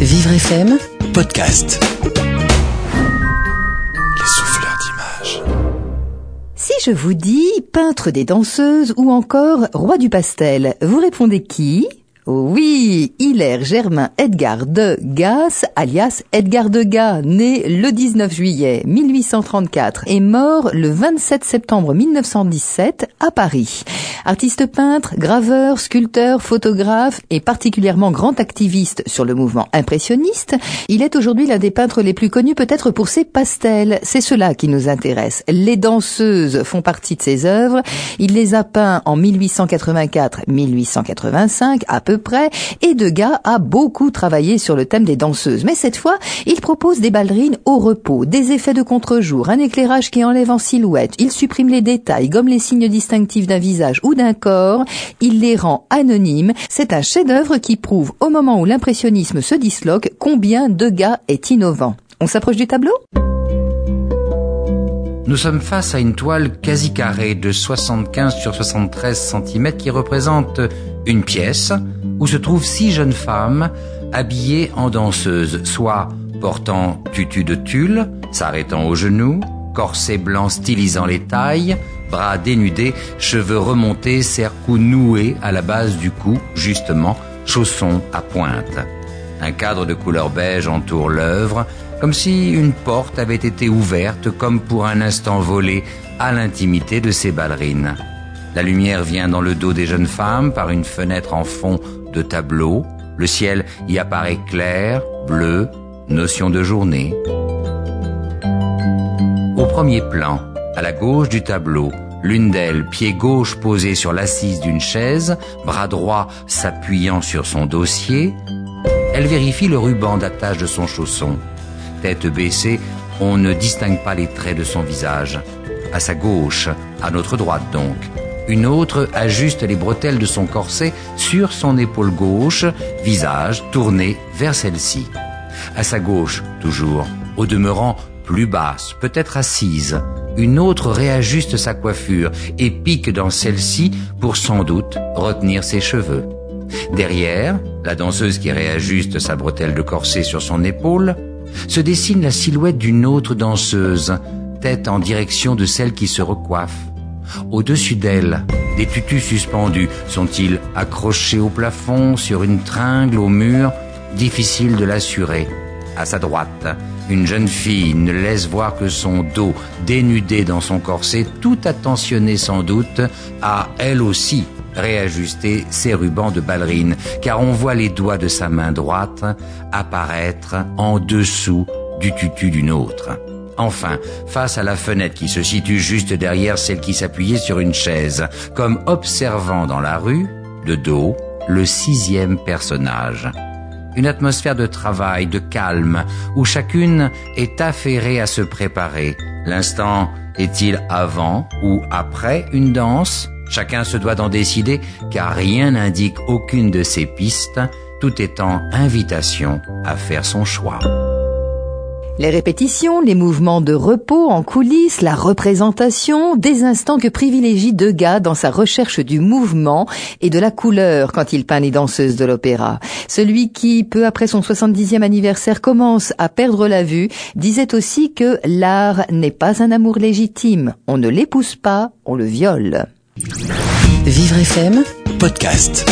Vivre FM, podcast. Les souffleurs d'images. Si je vous dis peintre des danseuses ou encore roi du pastel, vous répondez qui? Oui, Hilaire Germain Edgar de Gas, alias Edgar Degas, né le 19 juillet 1834 et mort le 27 septembre 1917 à Paris. Artiste peintre, graveur, sculpteur, photographe et particulièrement grand activiste sur le mouvement impressionniste, il est aujourd'hui l'un des peintres les plus connus peut-être pour ses pastels. C'est cela qui nous intéresse. Les danseuses font partie de ses œuvres. Il les a peints en 1884-1885 à peu près et Degas a beaucoup travaillé sur le thème des danseuses. Mais cette fois, il propose des ballerines au repos, des effets de contre-jour, un éclairage qui enlève en silhouette. Il supprime les détails, gomme les signes distinctifs d'un visage ou d'un corps. Il les rend anonymes. C'est un chef-d'œuvre qui prouve au moment où l'impressionnisme se disloque combien Degas est innovant. On s'approche du tableau? Nous sommes face à une toile quasi carrée de 75 sur 73 cm qui représente une pièce où se trouvent six jeunes femmes habillées en danseuses, soit portant tutu de tulle, s'arrêtant aux genoux, corset blanc stylisant les tailles, bras dénudés, cheveux remontés, cercou noués à la base du cou, justement, chaussons à pointe. Un cadre de couleur beige entoure l'œuvre, comme si une porte avait été ouverte, comme pour un instant volé à l'intimité de ces ballerines. La lumière vient dans le dos des jeunes femmes par une fenêtre en fond de tableau. Le ciel y apparaît clair, bleu, notion de journée. Au premier plan, à la gauche du tableau, l'une d'elles, pied gauche posé sur l'assise d'une chaise, bras droit s'appuyant sur son dossier, elle vérifie le ruban d'attache de son chausson. Tête baissée, on ne distingue pas les traits de son visage. À sa gauche, à notre droite donc, une autre ajuste les bretelles de son corset sur son épaule gauche, visage tourné vers celle-ci. À sa gauche, toujours, au demeurant plus basse, peut-être assise, une autre réajuste sa coiffure et pique dans celle-ci pour sans doute retenir ses cheveux. Derrière, la danseuse qui réajuste sa bretelle de corset sur son épaule, se dessine la silhouette d'une autre danseuse, tête en direction de celle qui se recoiffe. Au-dessus d'elle, des tutus suspendus sont-ils accrochés au plafond, sur une tringle, au mur? Difficile de l'assurer. À sa droite, une jeune fille ne laisse voir que son dos dénudé dans son corset, tout attentionné sans doute, à elle aussi réajuster ses rubans de ballerine, car on voit les doigts de sa main droite apparaître en dessous du tutu d'une autre. Enfin, face à la fenêtre qui se situe juste derrière celle qui s'appuyait sur une chaise, comme observant dans la rue, de dos, le sixième personnage. Une atmosphère de travail, de calme, où chacune est affairée à se préparer. L'instant est-il avant ou après une danse? Chacun se doit d'en décider, car rien n'indique aucune de ces pistes, tout étant invitation à faire son choix. Les répétitions, les mouvements de repos en coulisses, la représentation, des instants que privilégie Degas dans sa recherche du mouvement et de la couleur quand il peint les danseuses de l'opéra. Celui qui, peu après son 70e anniversaire, commence à perdre la vue, disait aussi que l'art n'est pas un amour légitime. On ne l'épouse pas, on le viole. Vivre FM, Podcast.